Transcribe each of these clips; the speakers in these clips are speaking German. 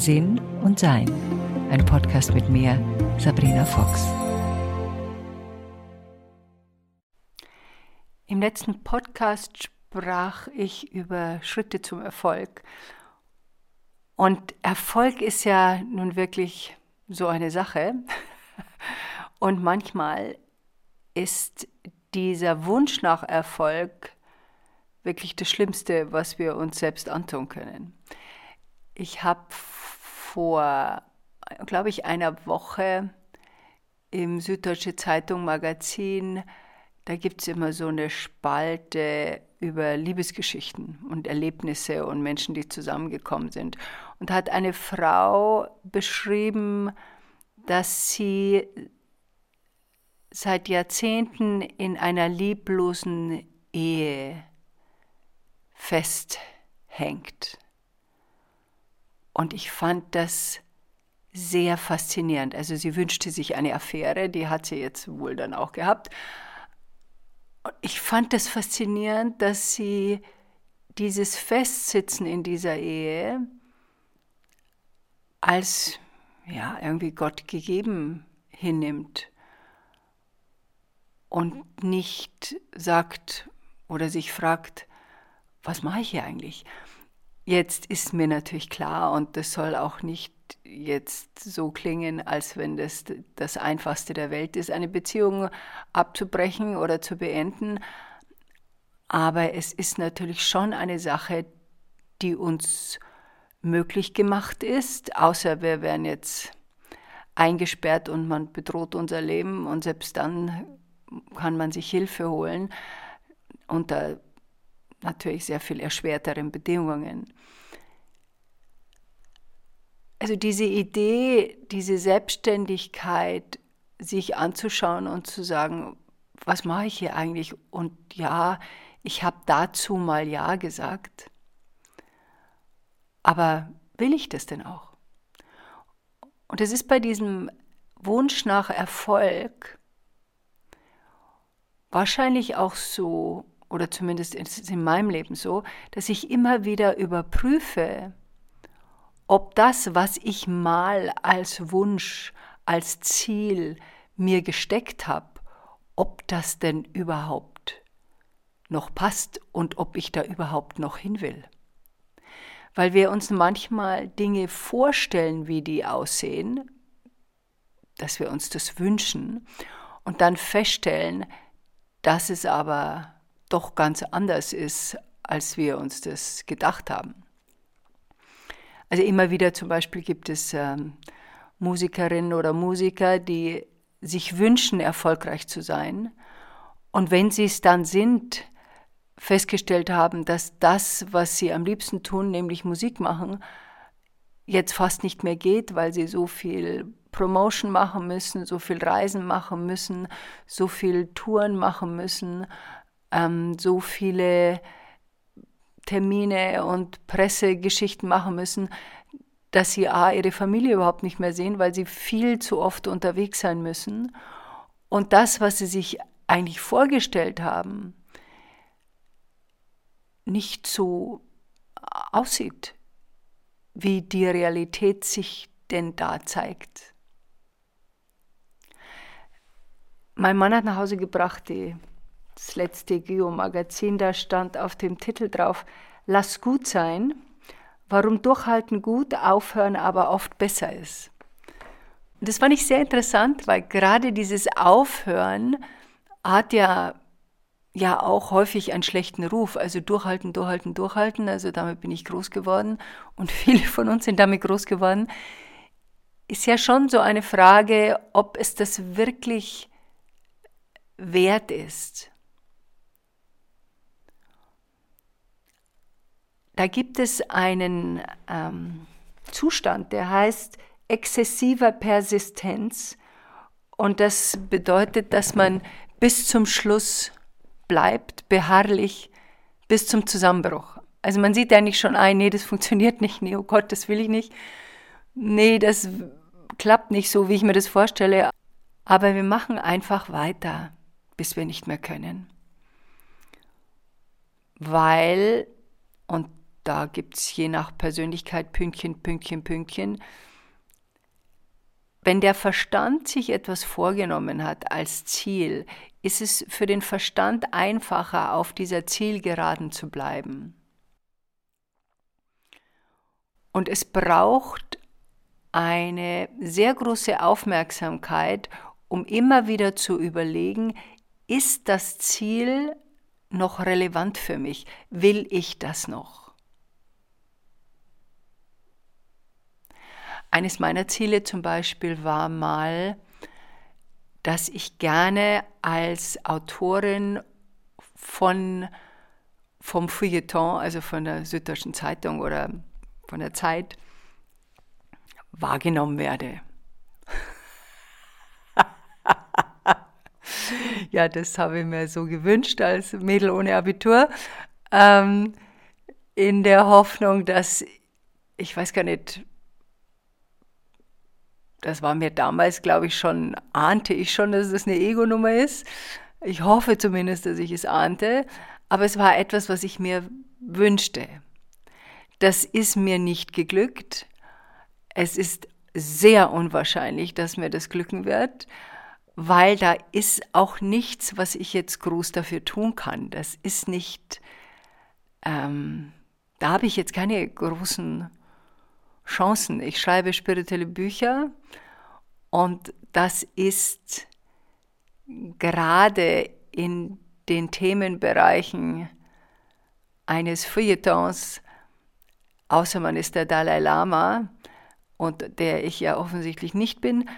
Sinn und Sein. Ein Podcast mit mir, Sabrina Fox. Im letzten Podcast sprach ich über Schritte zum Erfolg. Und Erfolg ist ja nun wirklich so eine Sache. Und manchmal ist dieser Wunsch nach Erfolg wirklich das Schlimmste, was wir uns selbst antun können. Ich habe vor, glaube ich, einer Woche im Süddeutsche Zeitung Magazin, da gibt es immer so eine Spalte über Liebesgeschichten und Erlebnisse und Menschen, die zusammengekommen sind. Und hat eine Frau beschrieben, dass sie seit Jahrzehnten in einer lieblosen Ehe festhängt. Und ich fand das sehr faszinierend. Also sie wünschte sich eine Affäre, die hat sie jetzt wohl dann auch gehabt. Und ich fand das faszinierend, dass sie dieses Festsitzen in dieser Ehe als ja irgendwie Gott gegeben hinnimmt und nicht sagt oder sich fragt, was mache ich hier eigentlich? Jetzt ist mir natürlich klar und das soll auch nicht jetzt so klingen, als wenn das das Einfachste der Welt ist, eine Beziehung abzubrechen oder zu beenden. Aber es ist natürlich schon eine Sache, die uns möglich gemacht ist, außer wir wären jetzt eingesperrt und man bedroht unser Leben und selbst dann kann man sich Hilfe holen unter natürlich sehr viel erschwerteren Bedingungen. Also diese Idee, diese Selbstständigkeit, sich anzuschauen und zu sagen, was mache ich hier eigentlich? Und ja, ich habe dazu mal Ja gesagt. Aber will ich das denn auch? Und es ist bei diesem Wunsch nach Erfolg wahrscheinlich auch so, oder zumindest ist es in meinem Leben so, dass ich immer wieder überprüfe, ob das, was ich mal als Wunsch, als Ziel mir gesteckt habe, ob das denn überhaupt noch passt und ob ich da überhaupt noch hin will. Weil wir uns manchmal Dinge vorstellen, wie die aussehen, dass wir uns das wünschen und dann feststellen, dass es aber doch ganz anders ist, als wir uns das gedacht haben. Also immer wieder zum Beispiel gibt es ähm, Musikerinnen oder Musiker, die sich wünschen, erfolgreich zu sein. Und wenn sie es dann sind, festgestellt haben, dass das, was sie am liebsten tun, nämlich Musik machen, jetzt fast nicht mehr geht, weil sie so viel Promotion machen müssen, so viel Reisen machen müssen, so viel Touren machen müssen, ähm, so viele Termine und Pressegeschichten machen müssen, dass sie A, ihre Familie überhaupt nicht mehr sehen, weil sie viel zu oft unterwegs sein müssen. Und das, was sie sich eigentlich vorgestellt haben, nicht so aussieht, wie die Realität sich denn da zeigt. Mein Mann hat nach Hause gebracht die, das letzte Geo-Magazin, da stand auf dem Titel drauf, Lass gut sein, warum Durchhalten gut, Aufhören aber oft besser ist. Und das fand ich sehr interessant, weil gerade dieses Aufhören hat ja, ja auch häufig einen schlechten Ruf. Also durchhalten, durchhalten, durchhalten. Also damit bin ich groß geworden und viele von uns sind damit groß geworden. Ist ja schon so eine Frage, ob es das wirklich wert ist. Da gibt es einen ähm, Zustand, der heißt exzessiver Persistenz. Und das bedeutet, dass man bis zum Schluss bleibt, beharrlich, bis zum Zusammenbruch. Also man sieht eigentlich schon ein, nee, das funktioniert nicht, nee, oh Gott, das will ich nicht. Nee, das klappt nicht so, wie ich mir das vorstelle. Aber wir machen einfach weiter bis wir nicht mehr können. Weil, und da gibt es je nach Persönlichkeit Pünktchen, Pünktchen, Pünktchen. Wenn der Verstand sich etwas vorgenommen hat als Ziel, ist es für den Verstand einfacher, auf dieser Zielgeraden zu bleiben. Und es braucht eine sehr große Aufmerksamkeit, um immer wieder zu überlegen, ist das Ziel noch relevant für mich? Will ich das noch? Eines meiner Ziele zum Beispiel war mal, dass ich gerne als Autorin von, vom Feuilleton, also von der Süddeutschen Zeitung oder von der Zeit, wahrgenommen werde. ja, das habe ich mir so gewünscht als Mädel ohne Abitur, ähm, in der Hoffnung, dass, ich weiß gar nicht, das war mir damals, glaube ich, schon, ahnte ich schon, dass das eine Ego-Nummer ist. Ich hoffe zumindest, dass ich es ahnte. Aber es war etwas, was ich mir wünschte. Das ist mir nicht geglückt. Es ist sehr unwahrscheinlich, dass mir das glücken wird, weil da ist auch nichts, was ich jetzt groß dafür tun kann. Das ist nicht, ähm, da habe ich jetzt keine großen Chancen. Ich schreibe spirituelle Bücher und das ist gerade in den Themenbereichen eines Feuilletons, außer man ist der Dalai Lama und der ich ja offensichtlich nicht bin,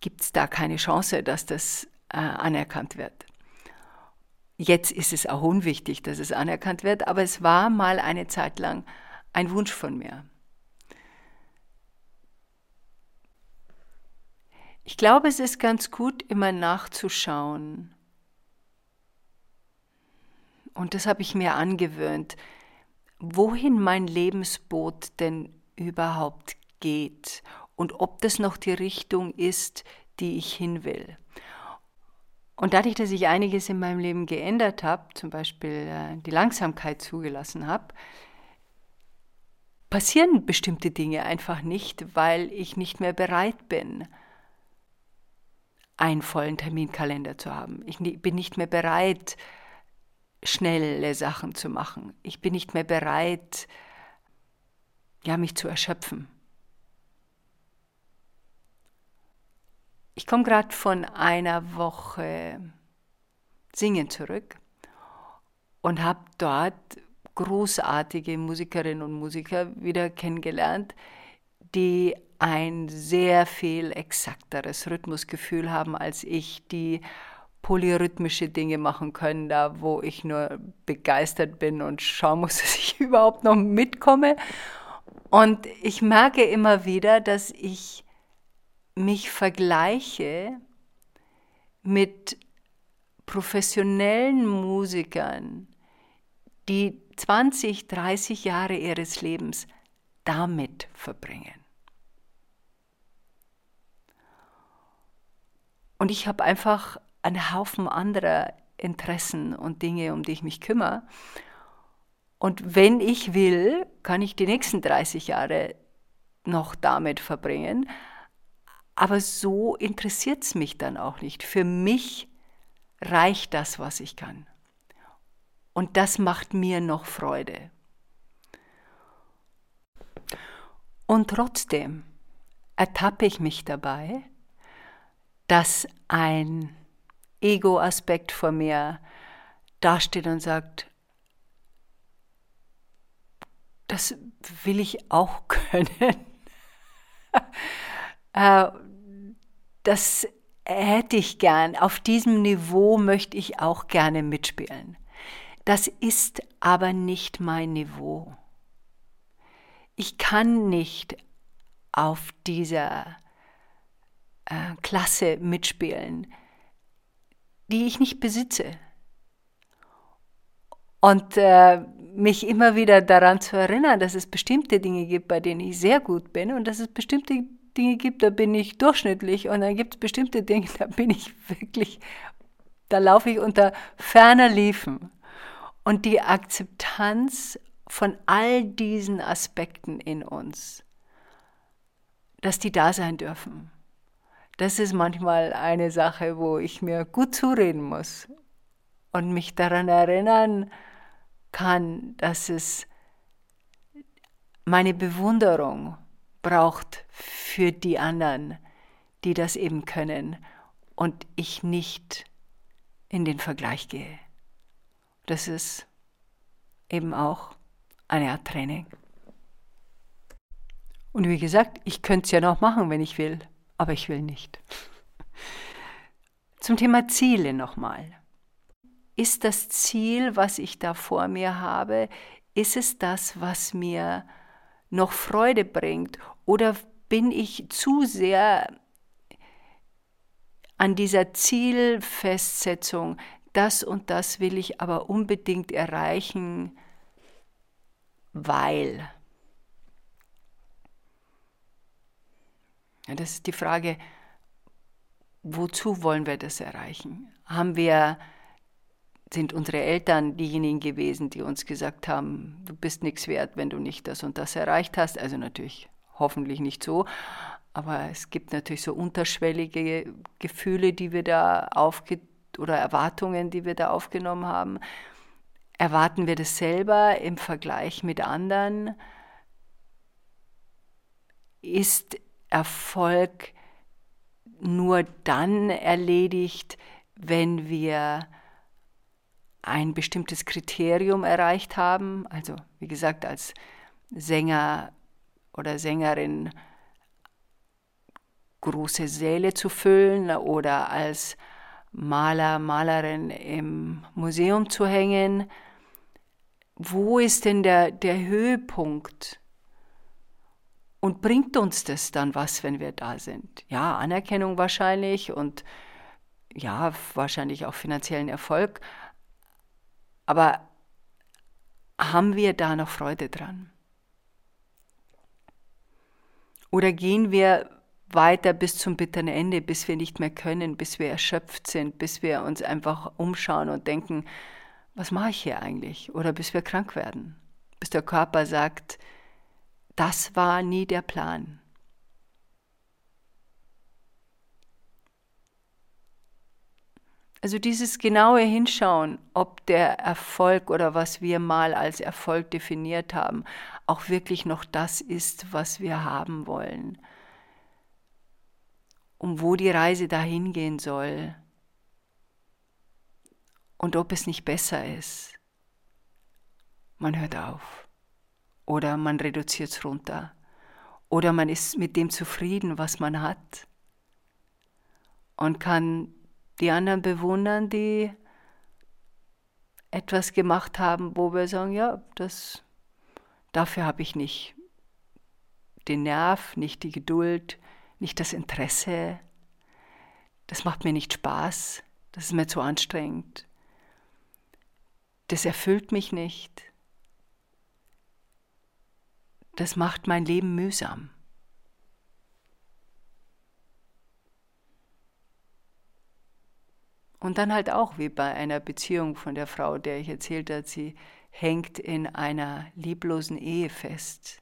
gibt es da keine Chance, dass das äh, anerkannt wird. Jetzt ist es auch unwichtig, dass es anerkannt wird, aber es war mal eine Zeit lang ein Wunsch von mir. Ich glaube, es ist ganz gut, immer nachzuschauen. Und das habe ich mir angewöhnt, wohin mein Lebensboot denn überhaupt geht und ob das noch die Richtung ist, die ich hin will. Und dadurch, dass ich einiges in meinem Leben geändert habe, zum Beispiel äh, die Langsamkeit zugelassen habe, passieren bestimmte Dinge einfach nicht, weil ich nicht mehr bereit bin, einen vollen Terminkalender zu haben. Ich bin nicht mehr bereit, schnelle Sachen zu machen. Ich bin nicht mehr bereit, ja, mich zu erschöpfen. Ich komme gerade von einer Woche Singen zurück und habe dort großartige Musikerinnen und Musiker wieder kennengelernt, die ein sehr viel exakteres Rhythmusgefühl haben als ich, die polyrhythmische Dinge machen können, da wo ich nur begeistert bin und schauen muss, dass ich überhaupt noch mitkomme. Und ich merke immer wieder, dass ich mich vergleiche mit professionellen Musikern, die 20, 30 Jahre ihres Lebens damit verbringen. Und ich habe einfach einen Haufen anderer Interessen und Dinge, um die ich mich kümmere. Und wenn ich will, kann ich die nächsten 30 Jahre noch damit verbringen. Aber so interessiert es mich dann auch nicht. Für mich reicht das, was ich kann. Und das macht mir noch Freude. Und trotzdem ertappe ich mich dabei, dass ein Ego-Aspekt vor mir dasteht und sagt, das will ich auch können. Äh, das hätte ich gern. Auf diesem Niveau möchte ich auch gerne mitspielen. Das ist aber nicht mein Niveau. Ich kann nicht auf dieser äh, Klasse mitspielen, die ich nicht besitze. Und äh, mich immer wieder daran zu erinnern, dass es bestimmte Dinge gibt, bei denen ich sehr gut bin und dass es bestimmte Dinge gibt, da bin ich durchschnittlich und dann gibt es bestimmte Dinge, da bin ich wirklich, da laufe ich unter ferner Liefen. Und die Akzeptanz von all diesen Aspekten in uns, dass die da sein dürfen. Das ist manchmal eine Sache, wo ich mir gut zureden muss und mich daran erinnern kann, dass es meine Bewunderung braucht für die anderen, die das eben können und ich nicht in den Vergleich gehe. Das ist eben auch eine Art Training. Und wie gesagt, ich könnte es ja noch machen, wenn ich will, aber ich will nicht. Zum Thema Ziele nochmal. Ist das Ziel, was ich da vor mir habe, ist es das, was mir noch Freude bringt? Oder bin ich zu sehr an dieser Zielfestsetzung, das und das will ich aber unbedingt erreichen, weil. Ja, das ist die Frage, wozu wollen wir das erreichen? Haben wir, sind unsere Eltern diejenigen gewesen, die uns gesagt haben, du bist nichts wert, wenn du nicht das und das erreicht hast? Also natürlich hoffentlich nicht so, aber es gibt natürlich so unterschwellige Gefühle, die wir da aufge oder Erwartungen, die wir da aufgenommen haben. Erwarten wir das selber im Vergleich mit anderen? Ist Erfolg nur dann erledigt, wenn wir ein bestimmtes Kriterium erreicht haben? Also wie gesagt, als Sänger oder Sängerin große Säle zu füllen oder als Maler, Malerin im Museum zu hängen. Wo ist denn der, der Höhepunkt? Und bringt uns das dann was, wenn wir da sind? Ja, Anerkennung wahrscheinlich und ja, wahrscheinlich auch finanziellen Erfolg. Aber haben wir da noch Freude dran? Oder gehen wir weiter bis zum bitteren Ende, bis wir nicht mehr können, bis wir erschöpft sind, bis wir uns einfach umschauen und denken, was mache ich hier eigentlich? Oder bis wir krank werden, bis der Körper sagt, das war nie der Plan. Also dieses genaue Hinschauen, ob der Erfolg oder was wir mal als Erfolg definiert haben, auch wirklich noch das ist, was wir haben wollen um wo die Reise dahin gehen soll und ob es nicht besser ist. Man hört auf oder man reduziert es runter oder man ist mit dem zufrieden, was man hat und kann die anderen bewundern, die etwas gemacht haben, wo wir sagen, ja, das, dafür habe ich nicht den Nerv, nicht die Geduld, nicht das Interesse, das macht mir nicht Spaß, das ist mir zu anstrengend, das erfüllt mich nicht, das macht mein Leben mühsam. Und dann halt auch wie bei einer Beziehung von der Frau, der ich erzählt habe, sie hängt in einer lieblosen Ehe fest.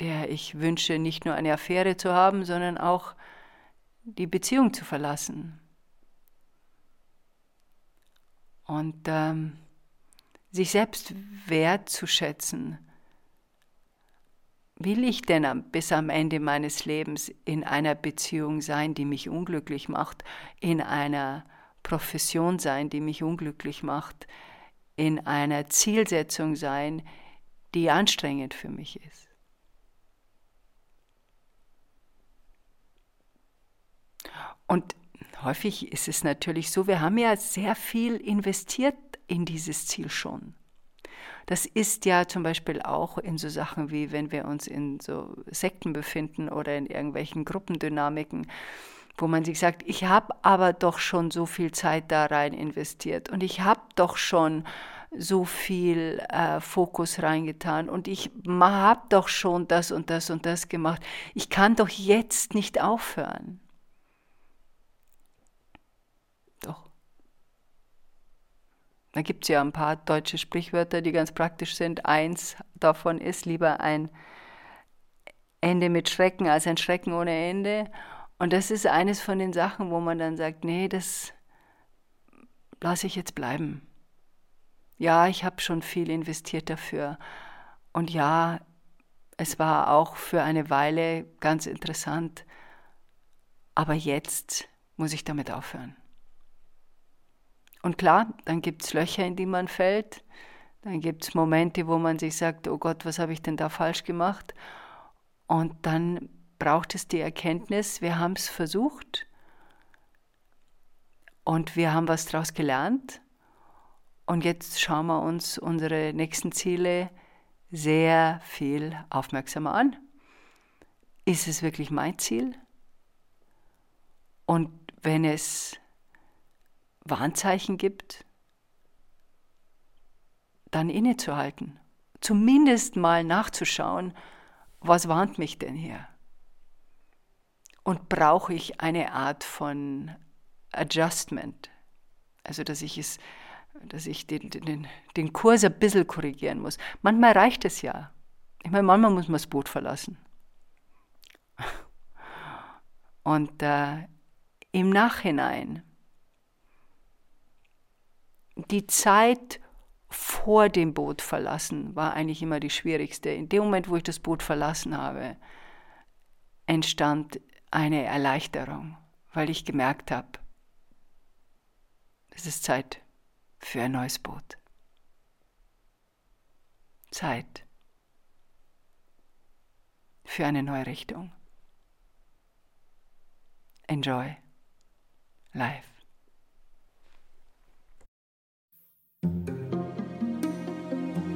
Der ich wünsche, nicht nur eine Affäre zu haben, sondern auch die Beziehung zu verlassen. Und ähm, sich selbst wertzuschätzen. Will ich denn bis am Ende meines Lebens in einer Beziehung sein, die mich unglücklich macht, in einer Profession sein, die mich unglücklich macht, in einer Zielsetzung sein, die anstrengend für mich ist? Und häufig ist es natürlich so, wir haben ja sehr viel investiert in dieses Ziel schon. Das ist ja zum Beispiel auch in so Sachen wie, wenn wir uns in so Sekten befinden oder in irgendwelchen Gruppendynamiken, wo man sich sagt, ich habe aber doch schon so viel Zeit da rein investiert und ich habe doch schon so viel äh, Fokus reingetan und ich habe doch schon das und das und das gemacht. Ich kann doch jetzt nicht aufhören. Da gibt es ja ein paar deutsche Sprichwörter, die ganz praktisch sind. Eins davon ist lieber ein Ende mit Schrecken als ein Schrecken ohne Ende. Und das ist eines von den Sachen, wo man dann sagt, nee, das lasse ich jetzt bleiben. Ja, ich habe schon viel investiert dafür. Und ja, es war auch für eine Weile ganz interessant. Aber jetzt muss ich damit aufhören. Und klar, dann gibt es Löcher, in die man fällt. Dann gibt es Momente, wo man sich sagt, oh Gott, was habe ich denn da falsch gemacht? Und dann braucht es die Erkenntnis, wir haben es versucht und wir haben was daraus gelernt. Und jetzt schauen wir uns unsere nächsten Ziele sehr viel aufmerksamer an. Ist es wirklich mein Ziel? Und wenn es Warnzeichen gibt, dann innezuhalten, zumindest mal nachzuschauen, was warnt mich denn hier? Und brauche ich eine Art von Adjustment? Also, dass ich es, dass ich den, den, den Kurs ein bisschen korrigieren muss. Manchmal reicht es ja. Ich meine, manchmal muss man das Boot verlassen. Und äh, im Nachhinein, die Zeit vor dem Boot verlassen war eigentlich immer die schwierigste. In dem Moment, wo ich das Boot verlassen habe, entstand eine Erleichterung, weil ich gemerkt habe, es ist Zeit für ein neues Boot. Zeit für eine neue Richtung. Enjoy life.